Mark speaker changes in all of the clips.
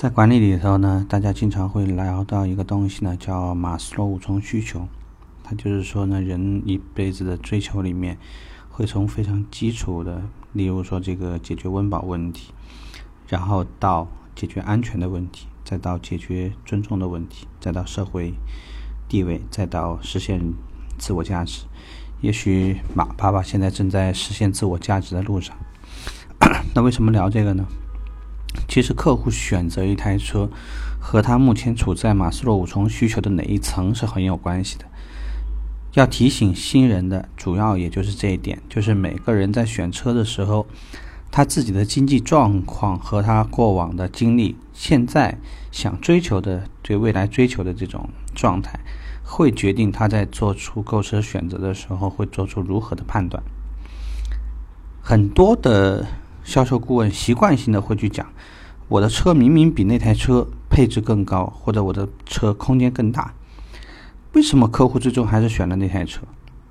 Speaker 1: 在管理里头呢，大家经常会聊到一个东西呢，叫马斯洛五重需求。它就是说呢，人一辈子的追求里面，会从非常基础的，例如说这个解决温饱问题，然后到解决安全的问题，再到解决尊重的问题，再到社会地位，再到实现自我价值。也许马爸爸现在正在实现自我价值的路上。那为什么聊这个呢？其实，客户选择一台车，和他目前处在马斯洛五重需求的哪一层是很有关系的。要提醒新人的，主要也就是这一点，就是每个人在选车的时候，他自己的经济状况和他过往的经历，现在想追求的对未来追求的这种状态，会决定他在做出购车选择的时候会做出如何的判断。很多的。销售顾问习惯性的会去讲，我的车明明比那台车配置更高，或者我的车空间更大，为什么客户最终还是选了那台车？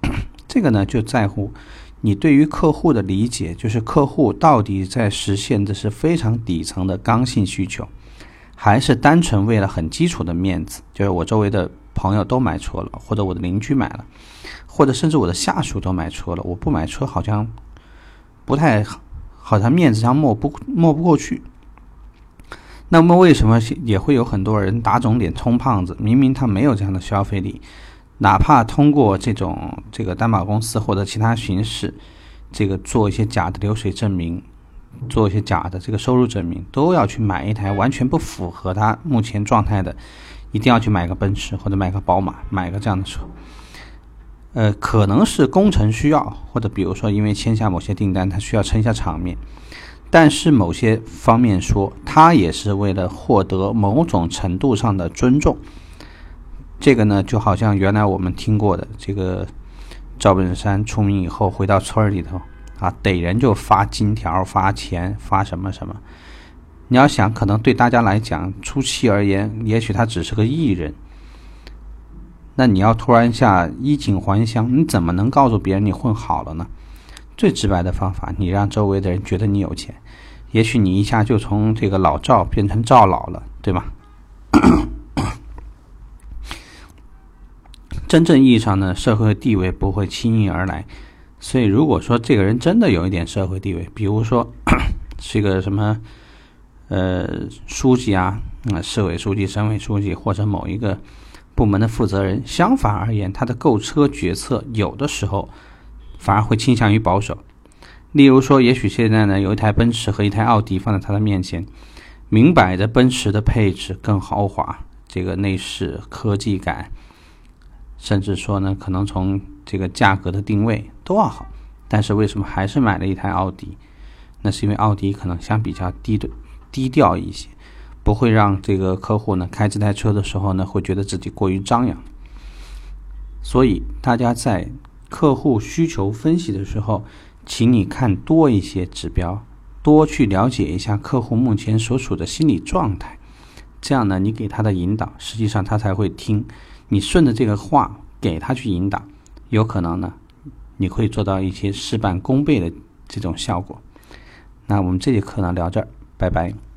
Speaker 1: 这个呢，就在乎你对于客户的理解，就是客户到底在实现的是非常底层的刚性需求，还是单纯为了很基础的面子？就是我周围的朋友都买车了，或者我的邻居买了，或者甚至我的下属都买车了，我不买车好像不太好。好像面子上抹不抹不过去。那么为什么也会有很多人打肿脸充胖子？明明他没有这样的消费力，哪怕通过这种这个担保公司或者其他形式，这个做一些假的流水证明，做一些假的这个收入证明，都要去买一台完全不符合他目前状态的，一定要去买个奔驰或者买个宝马，买个这样的车。呃，可能是工程需要，或者比如说因为签下某些订单，他需要撑一下场面。但是某些方面说，他也是为了获得某种程度上的尊重。这个呢，就好像原来我们听过的这个赵本山出名以后，回到村儿里头啊，逮人就发金条、发钱、发什么什么。你要想，可能对大家来讲，初期而言，也许他只是个艺人。那你要突然下衣锦还乡，你怎么能告诉别人你混好了呢？最直白的方法，你让周围的人觉得你有钱，也许你一下就从这个老赵变成赵老了，对吗？真正意义上的社会地位不会轻易而来，所以如果说这个人真的有一点社会地位，比如说 是一个什么呃书记啊，啊市委书记、省委书记或者某一个。部门的负责人，相反而言，他的购车决策有的时候反而会倾向于保守。例如说，也许现在呢有一台奔驰和一台奥迪放在他的面前，明摆着奔驰的配置更豪华，这个内饰科技感，甚至说呢可能从这个价格的定位都要好，但是为什么还是买了一台奥迪？那是因为奥迪可能相比较低的低调一些。不会让这个客户呢开这台车的时候呢，会觉得自己过于张扬。所以大家在客户需求分析的时候，请你看多一些指标，多去了解一下客户目前所处的心理状态。这样呢，你给他的引导，实际上他才会听。你顺着这个话给他去引导，有可能呢，你会做到一些事半功倍的这种效果。那我们这节课呢聊这儿，拜拜。